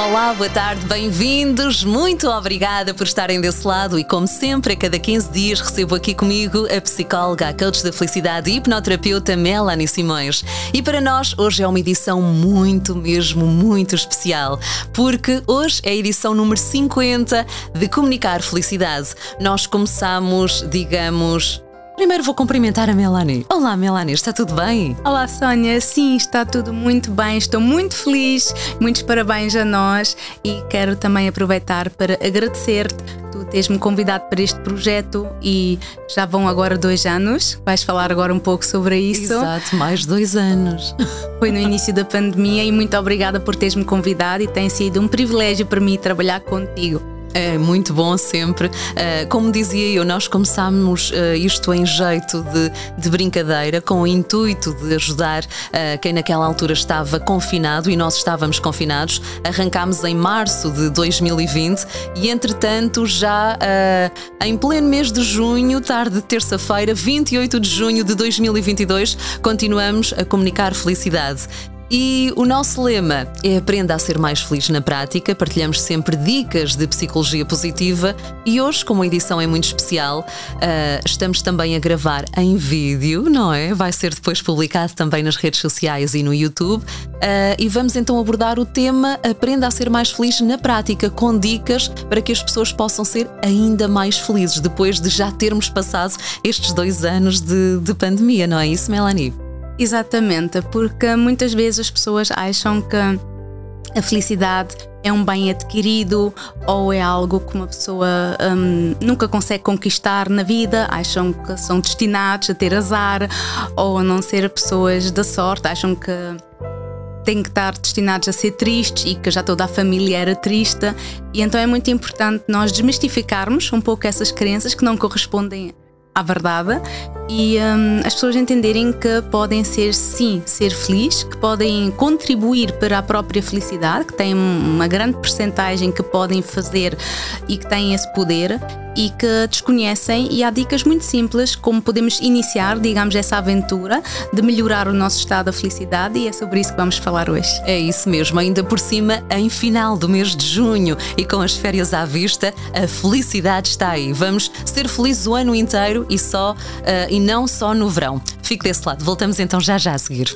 Olá, boa tarde, bem-vindos. Muito obrigada por estarem desse lado e, como sempre, a cada 15 dias recebo aqui comigo a psicóloga, a coach da felicidade e hipnoterapeuta Melanie Simões. E para nós, hoje é uma edição muito, mesmo muito especial, porque hoje é a edição número 50 de Comunicar Felicidade. Nós começamos, digamos, Primeiro vou cumprimentar a Melanie. Olá, Melanie, está tudo bem? Olá, Sónia. Sim, está tudo muito bem. Estou muito feliz. Muitos parabéns a nós e quero também aproveitar para agradecer-te. Tu tens-me convidado para este projeto e já vão agora dois anos. Vais falar agora um pouco sobre isso. Exato, mais dois anos. Foi no início da pandemia e muito obrigada por teres-me convidado e tem sido um privilégio para mim trabalhar contigo. É muito bom sempre. Uh, como dizia eu, nós começámos uh, isto em jeito de, de, brincadeira, com o intuito de ajudar uh, quem naquela altura estava confinado e nós estávamos confinados. Arrancámos em março de 2020 e, entretanto, já em pleno mês de junho, tarde de terça-feira, 28 de junho de 2022, continuamos a comunicar felicidade. E o nosso lema é Aprenda a ser mais feliz na prática. Partilhamos sempre dicas de psicologia positiva e hoje, como a edição é muito especial, uh, estamos também a gravar em vídeo, não é? Vai ser depois publicado também nas redes sociais e no YouTube. Uh, e vamos então abordar o tema Aprenda a ser mais feliz na prática, com dicas para que as pessoas possam ser ainda mais felizes depois de já termos passado estes dois anos de, de pandemia, não é isso, Melanie? Exatamente, porque muitas vezes as pessoas acham que a felicidade é um bem adquirido ou é algo que uma pessoa um, nunca consegue conquistar na vida, acham que são destinados a ter azar ou a não ser pessoas da sorte, acham que têm que estar destinados a ser tristes e que já toda a família era triste. E então é muito importante nós desmistificarmos um pouco essas crenças que não correspondem à verdade e um, as pessoas entenderem que podem ser sim ser felizes, que podem contribuir para a própria felicidade, que têm uma grande percentagem que podem fazer e que têm esse poder e que desconhecem e há dicas muito simples como podemos iniciar, digamos, essa aventura de melhorar o nosso estado de felicidade e é sobre isso que vamos falar hoje. É isso mesmo, ainda por cima, em final do mês de junho e com as férias à vista, a felicidade está aí. Vamos ser felizes o ano inteiro e só uh, e não só no verão. Fique desse lado. Voltamos então já já a seguir.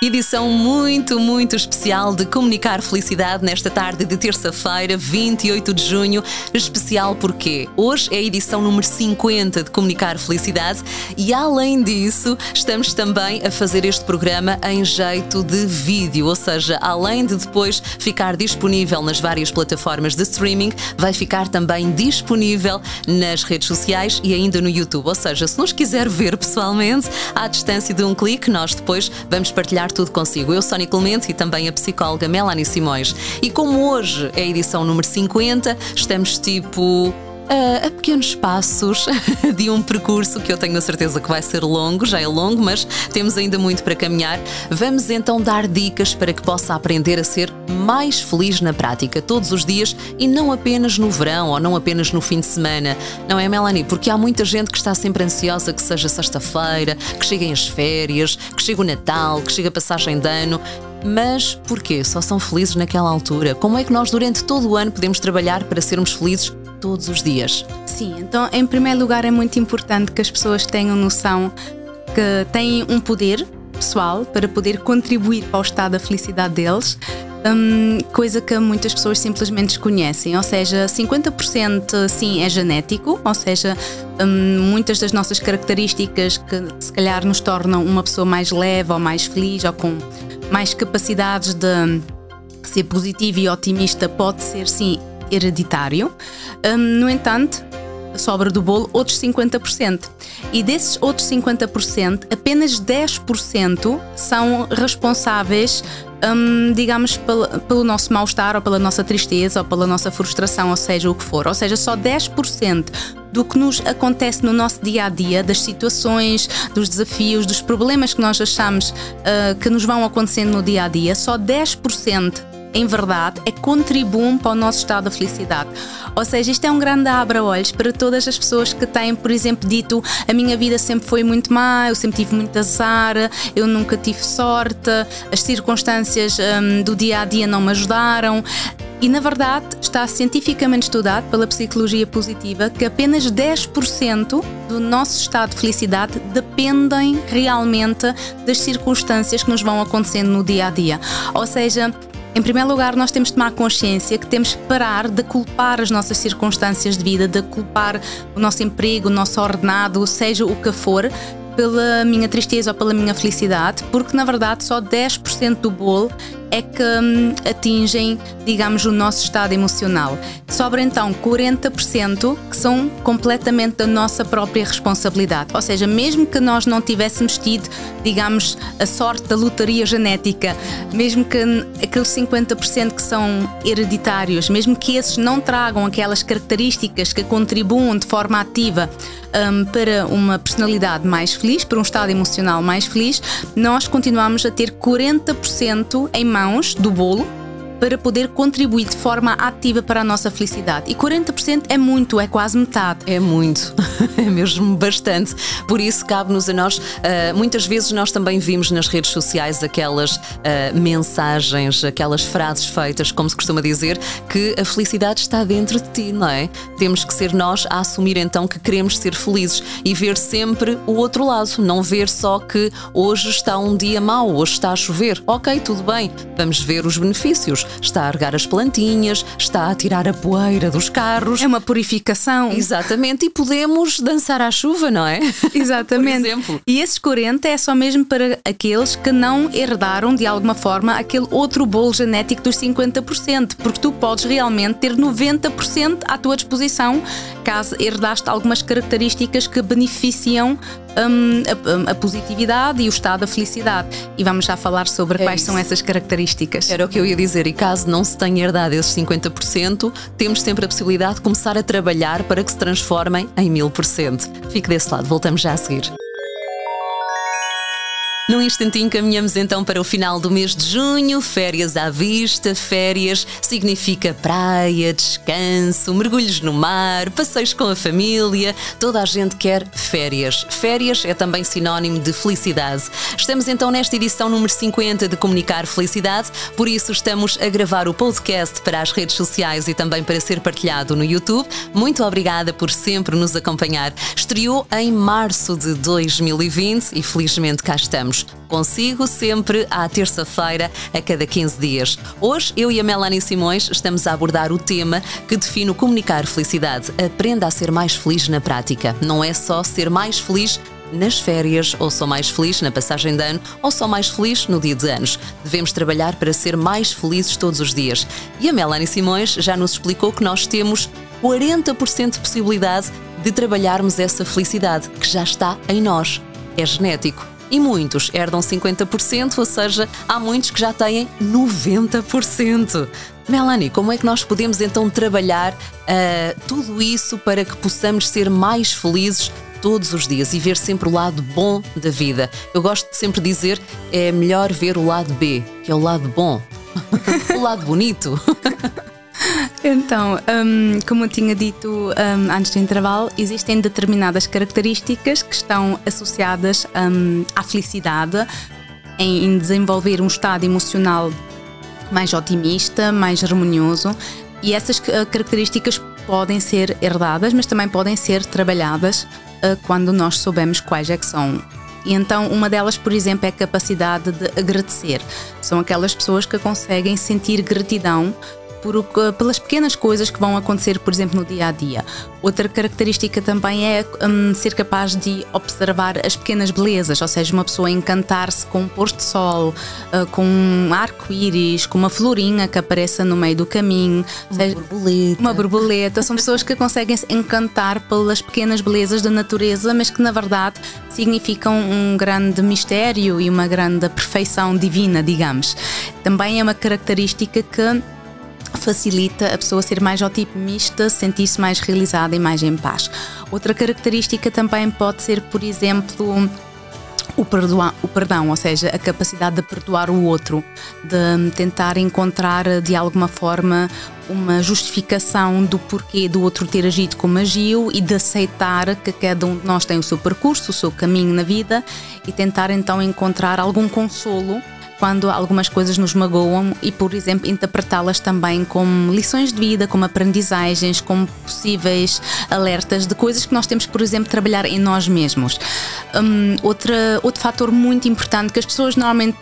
Edição muito, muito especial de Comunicar Felicidade nesta tarde de terça-feira, 28 de junho. Especial porque hoje é a edição número 50 de Comunicar Felicidade e, além disso, estamos também a fazer este programa em jeito de vídeo, ou seja, além de depois ficar disponível nas várias plataformas de streaming, vai ficar também disponível nas redes sociais e ainda no YouTube. Ou seja, se nos quiser ver pessoalmente, à distância de um clique, nós depois vamos partilhar tudo consigo. Eu, Sónia Clemente, e também a psicóloga Melanie Simões. E como hoje é a edição número 50, estamos tipo a, a pequenos passos de um percurso que eu tenho a certeza que vai ser longo, já é longo, mas temos ainda muito para caminhar. Vamos então dar dicas para que possa aprender a ser mais feliz na prática todos os dias e não apenas no verão ou não apenas no fim de semana. Não é, Melanie? Porque há muita gente que está sempre ansiosa que seja sexta-feira, que cheguem as férias, que chegue o Natal, que chegue a passagem de ano. Mas porquê? Só são felizes naquela altura? Como é que nós durante todo o ano podemos trabalhar para sermos felizes todos os dias? Sim, então em primeiro lugar é muito importante que as pessoas tenham noção que têm um poder pessoal para poder contribuir para o estado da felicidade deles. Um, coisa que muitas pessoas simplesmente desconhecem, ou seja, 50% sim é genético, ou seja, um, muitas das nossas características que se calhar nos tornam uma pessoa mais leve ou mais feliz ou com mais capacidades de ser positivo e otimista pode ser sim hereditário. Um, no entanto, sobra do bolo outros 50%. E desses outros 50%, apenas 10% são responsáveis, um, digamos, pelo, pelo nosso mal-estar ou pela nossa tristeza ou pela nossa frustração, ou seja, o que for. Ou seja, só 10% do que nos acontece no nosso dia a dia, das situações, dos desafios, dos problemas que nós achamos uh, que nos vão acontecendo no dia a dia, só 10% em verdade, é contribuem para o nosso estado de felicidade. Ou seja, isto é um grande abra-olhos para todas as pessoas que têm, por exemplo, dito a minha vida sempre foi muito má, eu sempre tive muito azar, eu nunca tive sorte, as circunstâncias um, do dia a dia não me ajudaram. E na verdade está cientificamente estudado pela psicologia positiva que apenas 10% do nosso estado de felicidade dependem realmente das circunstâncias que nos vão acontecendo no dia a dia. Ou seja, em primeiro lugar, nós temos de tomar consciência que temos que parar de culpar as nossas circunstâncias de vida, de culpar o nosso emprego, o nosso ordenado, seja o que for, pela minha tristeza ou pela minha felicidade, porque na verdade só 10% do bolo é que hum, atingem, digamos, o nosso estado emocional. Sobra então 40% que são completamente da nossa própria responsabilidade. Ou seja, mesmo que nós não tivéssemos tido, digamos, a sorte da lotaria genética, mesmo que aqueles 50% que são hereditários, mesmo que esses não tragam aquelas características que contribuam de forma ativa um, para uma personalidade mais feliz, para um estado emocional mais feliz, nós continuamos a ter 40% em mãos do bolo para poder contribuir de forma ativa para a nossa felicidade. E 40% é muito, é quase metade. É muito, é mesmo bastante. Por isso, cabe-nos a nós. Uh, muitas vezes nós também vimos nas redes sociais aquelas uh, mensagens, aquelas frases feitas, como se costuma dizer, que a felicidade está dentro de ti, não é? Temos que ser nós a assumir então que queremos ser felizes e ver sempre o outro lado, não ver só que hoje está um dia mau, hoje está a chover. Ok, tudo bem, vamos ver os benefícios está a regar as plantinhas, está a tirar a poeira dos carros. É uma purificação. Exatamente, e podemos dançar à chuva, não é? Exatamente. Por exemplo. E esses 40 é só mesmo para aqueles que não herdaram de alguma forma aquele outro bolo genético dos 50%, porque tu podes realmente ter 90% à tua disposição caso herdaste algumas características que beneficiam um, a, a, positividade e o estado da felicidade. E vamos já falar sobre é quais isso. são essas características. Era o que eu ia dizer, e caso não se tenha herdado esses 50%, temos sempre a possibilidade de começar a trabalhar para que se transformem em 1000%. Fique desse lado, voltamos já a seguir. Num instantinho caminhamos então para o final do mês de junho, férias à vista, férias significa praia, descanso, mergulhos no mar, passeios com a família, toda a gente quer férias. Férias é também sinónimo de felicidade. Estamos então nesta edição número 50 de Comunicar Felicidade, por isso estamos a gravar o podcast para as redes sociais e também para ser partilhado no YouTube. Muito obrigada por sempre nos acompanhar. Estreou em março de 2020 e felizmente cá estamos consigo sempre à terça-feira, a cada 15 dias. Hoje, eu e a Melanie Simões estamos a abordar o tema que define o comunicar felicidade. Aprenda a ser mais feliz na prática. Não é só ser mais feliz nas férias, ou sou mais feliz na passagem de ano, ou sou mais feliz no dia de anos. Devemos trabalhar para ser mais felizes todos os dias. E a Melanie Simões já nos explicou que nós temos 40% de possibilidade de trabalharmos essa felicidade que já está em nós. É genético e muitos herdam 50%, ou seja, há muitos que já têm 90%. Melanie, como é que nós podemos então trabalhar uh, tudo isso para que possamos ser mais felizes todos os dias e ver sempre o lado bom da vida? Eu gosto de sempre dizer é melhor ver o lado B, que é o lado bom, o lado bonito. Então, um, como eu tinha dito um, antes do intervalo, existem determinadas características que estão associadas um, à felicidade, em, em desenvolver um estado emocional mais otimista, mais harmonioso, e essas uh, características podem ser herdadas, mas também podem ser trabalhadas uh, quando nós soubemos quais é que são. E então, uma delas, por exemplo, é a capacidade de agradecer. São aquelas pessoas que conseguem sentir gratidão por, pelas pequenas coisas que vão acontecer, por exemplo, no dia a dia. Outra característica também é um, ser capaz de observar as pequenas belezas, ou seja, uma pessoa encantar-se com um posto de sol, uh, com um arco-íris, com uma florinha que apareça no meio do caminho. Uma seja, borboleta. Uma borboleta. São pessoas que conseguem se encantar pelas pequenas belezas da natureza, mas que na verdade significam um grande mistério e uma grande perfeição divina, digamos. Também é uma característica que facilita a pessoa ser mais otimista, sentir-se mais realizada e mais em paz. Outra característica também pode ser, por exemplo, o, o perdão, ou seja, a capacidade de perdoar o outro, de tentar encontrar de alguma forma uma justificação do porquê do outro ter agido como agiu e de aceitar que cada um de nós tem o seu percurso, o seu caminho na vida e tentar então encontrar algum consolo quando algumas coisas nos magoam e, por exemplo, interpretá-las também como lições de vida, como aprendizagens, como possíveis alertas de coisas que nós temos, por exemplo, trabalhar em nós mesmos. Um, outra, outro fator muito importante que as pessoas normalmente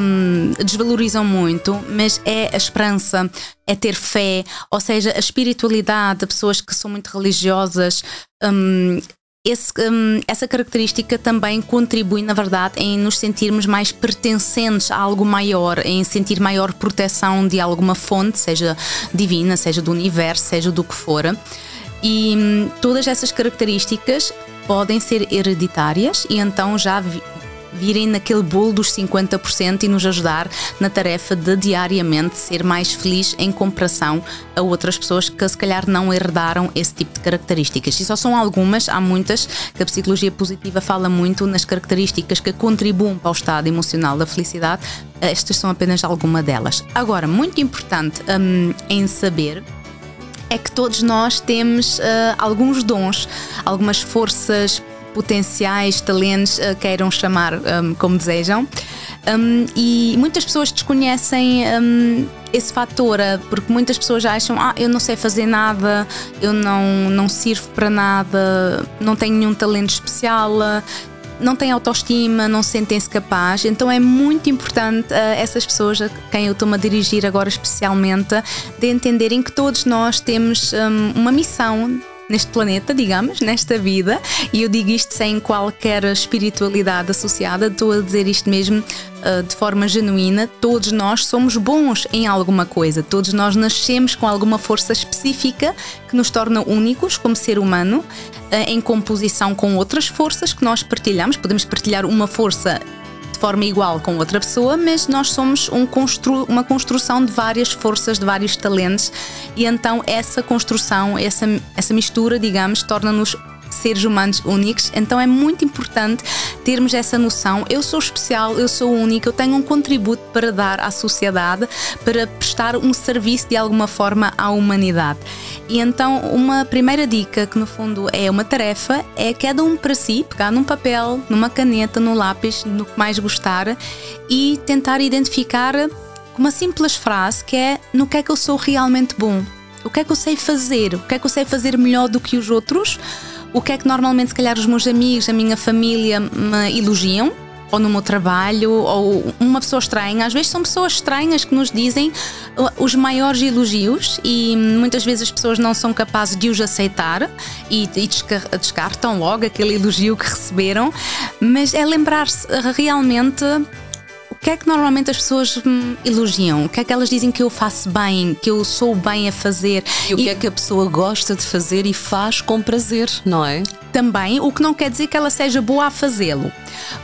hum, desvalorizam muito, mas é a esperança, é ter fé, ou seja, a espiritualidade, pessoas que são muito religiosas. Um, esse, um, essa característica também contribui, na verdade, em nos sentirmos mais pertencentes a algo maior, em sentir maior proteção de alguma fonte, seja divina, seja do universo, seja do que for. E hum, todas essas características podem ser hereditárias e então já virem naquele bolo dos 50% e nos ajudar na tarefa de diariamente ser mais feliz em comparação a outras pessoas que se calhar não herdaram esse tipo de características. E só são algumas, há muitas que a psicologia positiva fala muito nas características que contribuem para o estado emocional da felicidade. Estas são apenas alguma delas. Agora, muito importante um, em saber é que todos nós temos uh, alguns dons, algumas forças potenciais, talentos, uh, queiram chamar um, como desejam. Um, e muitas pessoas desconhecem um, esse fator, uh, porque muitas pessoas acham: ah, eu não sei fazer nada, eu não, não sirvo para nada, não tenho nenhum talento especial, uh, não têm autoestima, não sentem-se capazes. Então é muito importante uh, essas pessoas a quem eu estou-me a dirigir agora especialmente de entenderem que todos nós temos um, uma missão neste planeta, digamos, nesta vida, e eu digo isto sem qualquer espiritualidade associada, estou a dizer isto mesmo uh, de forma genuína. Todos nós somos bons em alguma coisa, todos nós nascemos com alguma força específica que nos torna únicos como ser humano, uh, em composição com outras forças que nós partilhamos. Podemos partilhar uma força forma igual com outra pessoa, mas nós somos um constru uma construção de várias forças, de vários talentos, e então essa construção, essa, essa mistura, digamos, torna-nos seres humanos únicos, então é muito importante termos essa noção. Eu sou especial, eu sou única, eu tenho um contributo para dar à sociedade, para prestar um serviço de alguma forma à humanidade. E então, uma primeira dica, que no fundo é uma tarefa, é cada um para si pegar num papel, numa caneta, no lápis, no que mais gostar e tentar identificar uma simples frase que é no que é que eu sou realmente bom. O que é que eu sei fazer? O que é que eu sei fazer melhor do que os outros? o que é que normalmente, se calhar, os meus amigos, a minha família me elogiam, ou no meu trabalho, ou uma pessoa estranha. Às vezes são pessoas estranhas que nos dizem uh, os maiores elogios e muitas vezes as pessoas não são capazes de os aceitar e, e descartam logo aquele elogio que receberam. Mas é lembrar-se uh, realmente que é que normalmente as pessoas me elogiam? O que é que elas dizem que eu faço bem, que eu sou bem a fazer? E o que e... é que a pessoa gosta de fazer e faz com prazer, não é? Também, o que não quer dizer que ela seja boa a fazê-lo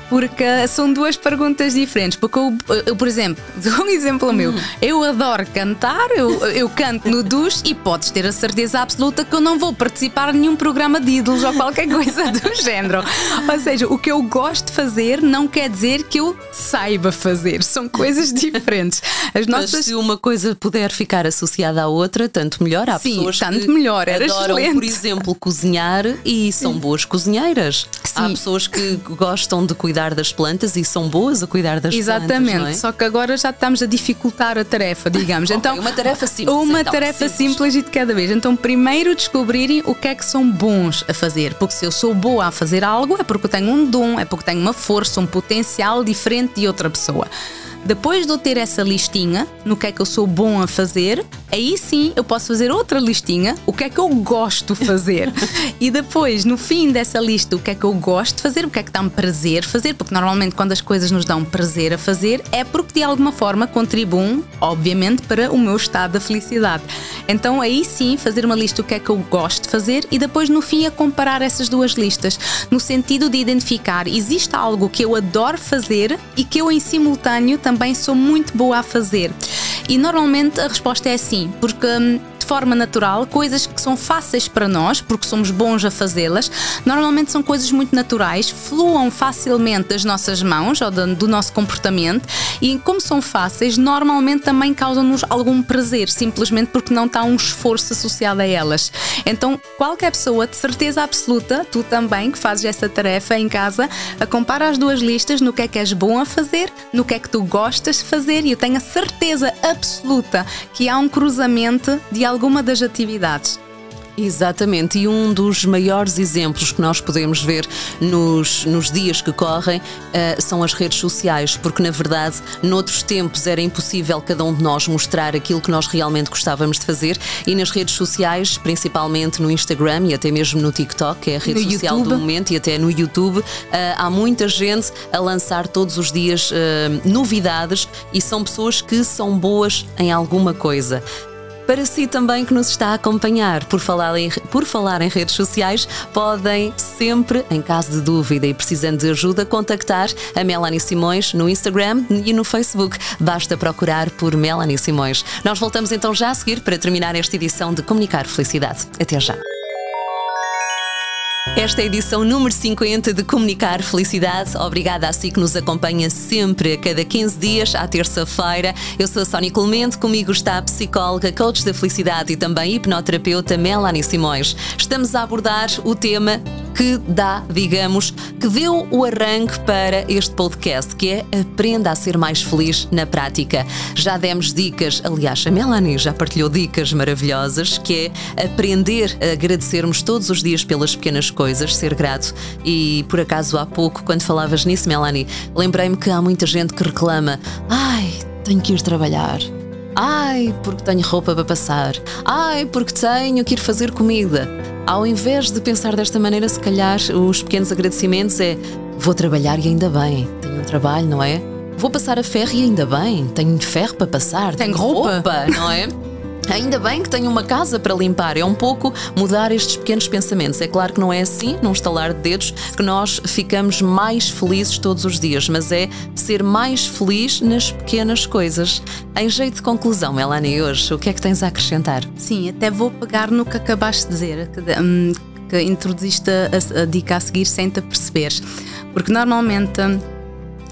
porque são duas perguntas diferentes. Porque eu, eu por exemplo, dou um exemplo meu. Hum. Eu adoro cantar, eu, eu canto no duche e podes ter a certeza absoluta que eu não vou participar em nenhum programa de ídolos ou qualquer coisa do género. Ou seja, o que eu gosto de fazer não quer dizer que eu saiba fazer. São coisas diferentes. As nossas... Mas se uma coisa puder ficar associada à outra, tanto melhor. Há Sim, pessoas tanto que melhor. Era adoram, excelente. por exemplo, cozinhar e são boas cozinheiras. Sim. Há pessoas que gostam de cuidar das plantas e são boas a cuidar das Exatamente, plantas. Exatamente, é? só que agora já estamos a dificultar a tarefa, digamos. okay, então, uma tarefa simples. Uma então, tarefa simples. simples e de cada vez. Então, primeiro descobrirem o que é que são bons a fazer. Porque se eu sou boa a fazer algo, é porque eu tenho um dom, é porque tenho uma força, um potencial diferente de outra pessoa. agua. Depois de eu ter essa listinha, no que é que eu sou bom a fazer, aí sim eu posso fazer outra listinha, o que é que eu gosto de fazer. e depois, no fim dessa lista, o que é que eu gosto de fazer, o que é que dá-me prazer fazer, porque normalmente quando as coisas nos dão prazer a fazer, é porque de alguma forma contribuem, obviamente, para o meu estado de felicidade. Então aí sim, fazer uma lista do que é que eu gosto de fazer e depois no fim a comparar essas duas listas, no sentido de identificar existe algo que eu adoro fazer e que eu em simultâneo também sou muito boa a fazer. E normalmente a resposta é sim, porque hum, forma natural, coisas que são fáceis para nós, porque somos bons a fazê-las. Normalmente são coisas muito naturais, fluam facilmente das nossas mãos ou do, nosso comportamento e, como são fáceis, normalmente também causam-nos algum prazer, simplesmente porque não está um esforço associado a elas. Então, qualquer pessoa, de certeza absoluta, tu também que fazes essa tarefa em casa, compara as duas listas no que é que és bom a fazer, no que é que tu gostas de fazer e eu tenho a certeza absoluta que há um cruzamento de alguma das atividades. Exatamente, e um dos maiores exemplos que nós podemos ver nos, nos dias que correm uh, são as redes sociais, porque na verdade, noutros tempos era impossível cada um de nós mostrar aquilo que nós realmente gostávamos de fazer, e nas redes sociais, principalmente no Instagram e até mesmo no TikTok, que é a rede no social YouTube. do momento, e até no YouTube, uh, há muita gente a lançar todos os dias uh, novidades e são pessoas que são boas em alguma coisa. Para si também que nos está a acompanhar, por falar, em, por falar em redes sociais, podem sempre, em caso de dúvida e precisando de ajuda, contactar a Melanie Simões no Instagram e no Facebook. Basta procurar por Melanie Simões. Nós voltamos então já a seguir para terminar esta edição de Comunicar Felicidade. Até já. Esta é a edição número 50 de Comunicar Felicidade. Obrigada a si que nos acompanha sempre, a cada 15 dias, à terça-feira. Eu sou a Sónia Clemente, comigo está a psicóloga, coach da felicidade e também hipnoterapeuta Melanie Simões. Estamos a abordar o tema que dá, digamos, que deu o arranque para este podcast, que é Aprenda a ser mais feliz na prática. Já demos dicas, aliás, a Melanie já partilhou dicas maravilhosas, que é aprender a agradecermos todos os dias pelas pequenas coisas, ser grato. E por acaso há pouco, quando falavas nisso, Melanie, lembrei-me que há muita gente que reclama: ai, tenho que ir trabalhar. Ai, porque tenho roupa para passar. Ai, porque tenho que ir fazer comida. Ao invés de pensar desta maneira, se calhar os pequenos agradecimentos é vou trabalhar e ainda bem, tenho um trabalho, não é? Vou passar a ferro e ainda bem, tenho ferro para passar, tenho, tenho roupa. roupa, não é? Ainda bem que tenho uma casa para limpar. É um pouco mudar estes pequenos pensamentos. É claro que não é assim, num estalar de dedos, que nós ficamos mais felizes todos os dias, mas é ser mais feliz nas pequenas coisas. Em jeito de conclusão, Melanie, hoje, o que é que tens a acrescentar? Sim, até vou pegar no que acabaste de dizer, que, um, que introduziste a, a dica a seguir sem te perceberes. Porque normalmente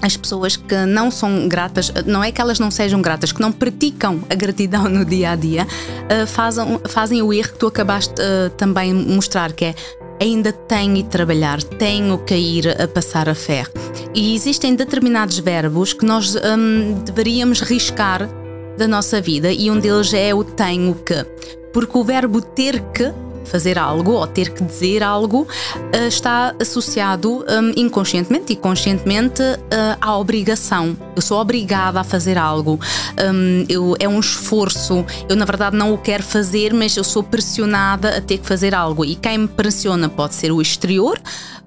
as pessoas que não são gratas, não é que elas não sejam gratas, que não praticam a gratidão no dia a dia, uh, fazem, fazem o erro que tu acabaste uh, também mostrar, que é ainda tenho de trabalhar, tenho que ir a passar a fé. E existem determinados verbos que nós um, deveríamos riscar da nossa vida e um deles é o tenho que. Porque o verbo ter que fazer algo ou ter que dizer algo uh, está associado um, inconscientemente e conscientemente uh, à obrigação. Eu sou obrigada a fazer algo. Um, eu, é um esforço. Eu, na verdade, não o quero fazer, mas eu sou pressionada a ter que fazer algo. E quem me pressiona pode ser o exterior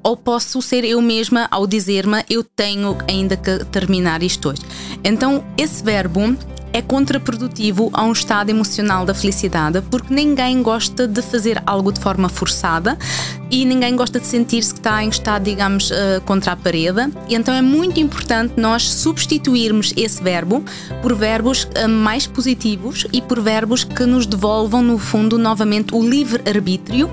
ou posso ser eu mesma ao dizer-me eu tenho ainda que terminar isto hoje. Então, esse verbo é contraprodutivo a um estado emocional da felicidade, porque ninguém gosta de fazer algo de forma forçada e ninguém gosta de sentir-se que está em estado, digamos, uh, contra a parede. E então é muito importante nós substituirmos esse verbo por verbos uh, mais positivos e por verbos que nos devolvam, no fundo, novamente o livre-arbítrio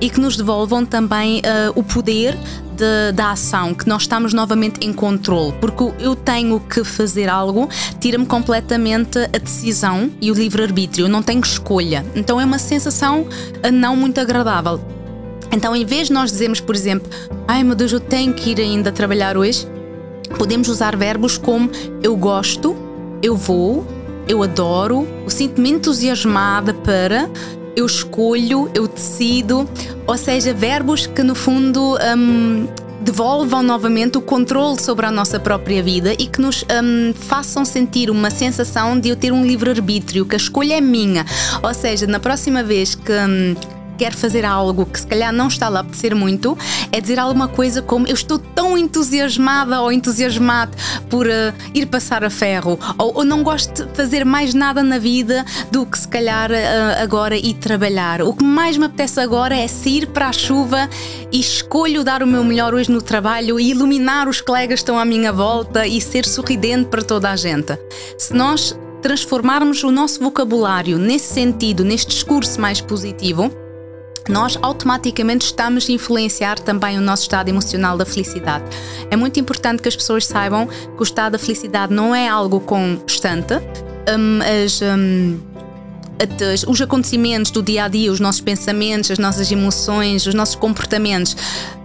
e que nos devolvam também uh, o poder de, da ação, que nós estamos novamente em controle, porque eu tenho que fazer algo, tira-me completamente a decisão e o livre-arbítrio, eu não tenho escolha. Então é uma sensação eh, não muito agradável. Então, em vez de nós dizermos, por exemplo, ai meu Deus, eu tenho que ir ainda trabalhar hoje, podemos usar verbos como eu gosto, eu vou, eu adoro, eu sinto-me entusiasmada para, eu escolho, eu decido, ou seja, verbos que no fundo um, devolvam novamente o controle sobre a nossa própria vida e que nos um, façam sentir uma sensação de eu ter um livre-arbítrio, que a escolha é minha. Ou seja, na próxima vez que. Um, quer fazer algo que se calhar não está lá a apetecer muito, é dizer alguma coisa como eu estou tão entusiasmada ou entusiasmado por uh, ir passar a ferro, ou, ou, não gosto de fazer mais nada na vida do que se calhar uh, agora ir trabalhar. O que mais me apetece agora é sair para a chuva e escolho dar o meu melhor hoje no trabalho e iluminar os colegas que estão à minha volta e ser sorridente para toda a gente. Se nós transformarmos o nosso vocabulário nesse sentido, neste discurso mais positivo, nós automaticamente estamos a influenciar também o nosso estado emocional da felicidade. É muito importante que as pessoas saibam que o estado da felicidade não é algo constante. Um, as, um, os acontecimentos do dia a dia, os nossos pensamentos, as nossas emoções, os nossos comportamentos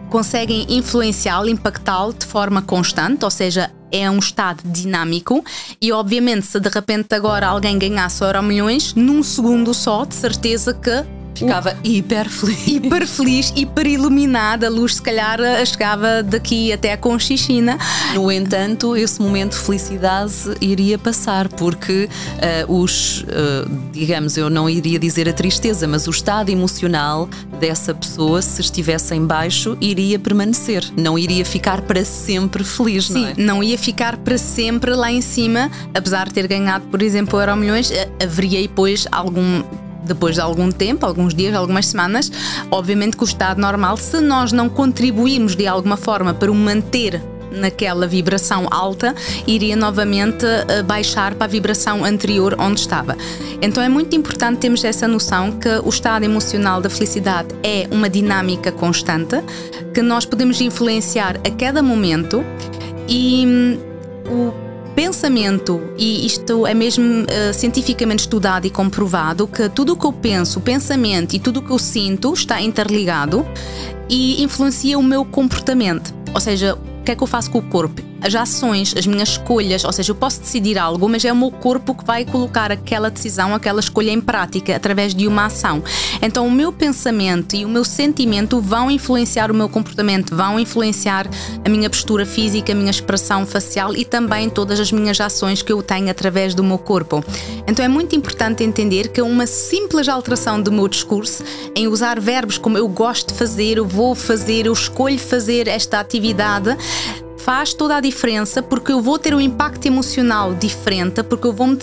conseguem influenciá-lo, impactá-lo de forma constante, ou seja, é um estado dinâmico e obviamente se de repente agora alguém ganhasse euro milhões, num segundo só, de certeza que Ficava hiper feliz. Hiper feliz, hiper iluminada. A luz, se calhar, chegava daqui até a Conchichina. No entanto, esse momento de felicidade iria passar, porque uh, os, uh, digamos, eu não iria dizer a tristeza, mas o estado emocional dessa pessoa, se estivesse em baixo, iria permanecer. Não iria ficar para sempre feliz, Sim, não é? não ia ficar para sempre lá em cima, apesar de ter ganhado, por exemplo, Euro Milhões, eh, haveria depois algum depois de algum tempo, alguns dias, algumas semanas, obviamente que o estado normal, se nós não contribuirmos de alguma forma para o manter naquela vibração alta, iria novamente eh, baixar para a vibração anterior onde estava. Então é muito importante termos essa noção que o estado emocional da felicidade é uma dinâmica constante, que nós podemos influenciar a cada momento e hum, o pensamento, e isto é mesmo uh, cientificamente estudado e comprovado, que tudo o que eu penso, o pensamento e tudo o que eu sinto está interligado e influencia o meu comportamento. Ou seja, o que é que eu faço com o corpo? As ações, as minhas escolhas, ou seja, eu posso decidir algo, mas é o meu corpo que vai colocar aquela decisão, aquela escolha em prática através de uma ação. Então, o meu pensamento e o meu sentimento vão influenciar o meu comportamento, vão influenciar a minha postura física, a minha expressão facial e também todas as minhas ações que eu tenho através do meu corpo. Então, é muito importante entender que uma simples alteração do meu discurso, em usar verbos como eu gosto de fazer, eu vou fazer, eu escolho fazer esta atividade, faz toda a diferença porque eu vou ter um impacto emocional diferente, porque eu vou me,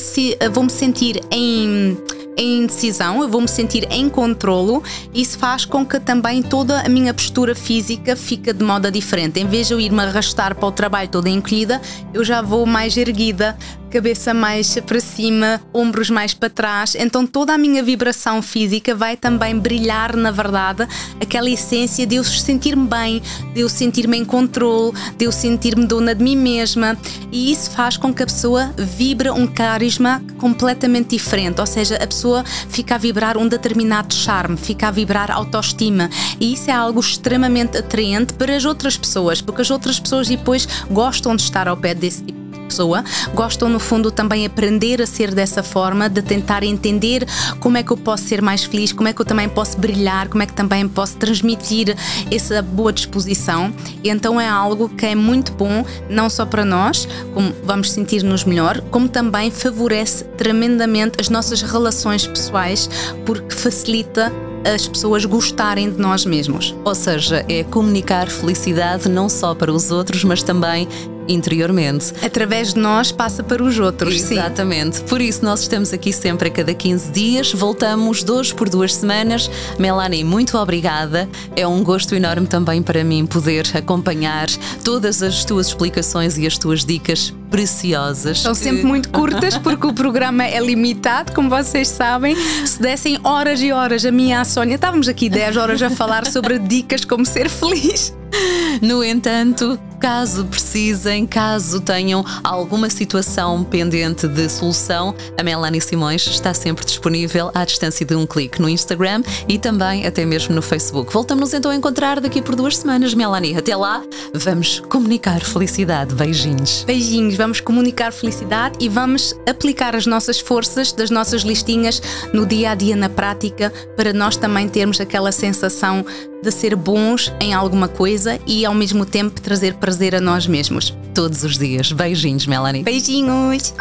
vou -me sentir em em decisão, eu vou me sentir em controlo. Isso faz com que também toda a minha postura física fique de modo diferente. Em vez de eu ir-me arrastar para o trabalho toda encolhida, eu já vou mais erguida, cabeça mais para cima, ombros mais para trás. Então toda a minha vibração física vai também brilhar, na verdade, aquela essência de eu sentir-me bem, de eu sentir-me em controle, de eu sentir-me dona de mim mesma. E isso faz com que a pessoa vibre um carisma completamente diferente, ou seja, a pessoa fica a vibrar um determinado charme, fica a vibrar autoestima. E isso é algo extremamente atraente para as outras pessoas, porque as outras pessoas depois gostam de estar ao pé desse tipo pessoa, gostam no fundo também aprender a ser dessa forma, de tentar entender como é que eu posso ser mais feliz, como é que eu também posso brilhar, como é que também posso transmitir essa boa disposição. E então é algo que é muito bom, não só para nós, como vamos sentir-nos melhor, como também favorece tremendamente as nossas relações pessoais, porque facilita as pessoas gostarem de nós mesmos. Ou seja, é comunicar felicidade não só para os outros, mas também interiormente. Através de nós passa para os outros. Exatamente. Sim. Por isso nós estamos aqui sempre a cada 15 dias, voltamos dois por duas semanas. Melanie, muito obrigada. É um gosto enorme também para mim poder acompanhar todas as tuas explicações e as tuas dicas preciosas. São sempre muito curtas porque o programa é limitado, como vocês sabem. Se dessem horas e horas a minha a Sónia, estávamos aqui 10 horas a falar sobre dicas como ser feliz. No entanto, caso precisem, caso tenham alguma situação pendente de solução, a Melanie Simões está sempre disponível à distância de um clique no Instagram e também até mesmo no Facebook. Voltamos então a encontrar daqui por duas semanas, Melanie. Até lá, vamos comunicar felicidade. Beijinhos. Beijinhos, vamos comunicar felicidade e vamos aplicar as nossas forças das nossas listinhas no dia a dia, na prática, para nós também termos aquela sensação de ser bons em alguma coisa e ao mesmo tempo trazer prazer a nós mesmos. Todos os dias. Beijinhos, Melanie. Beijinhos.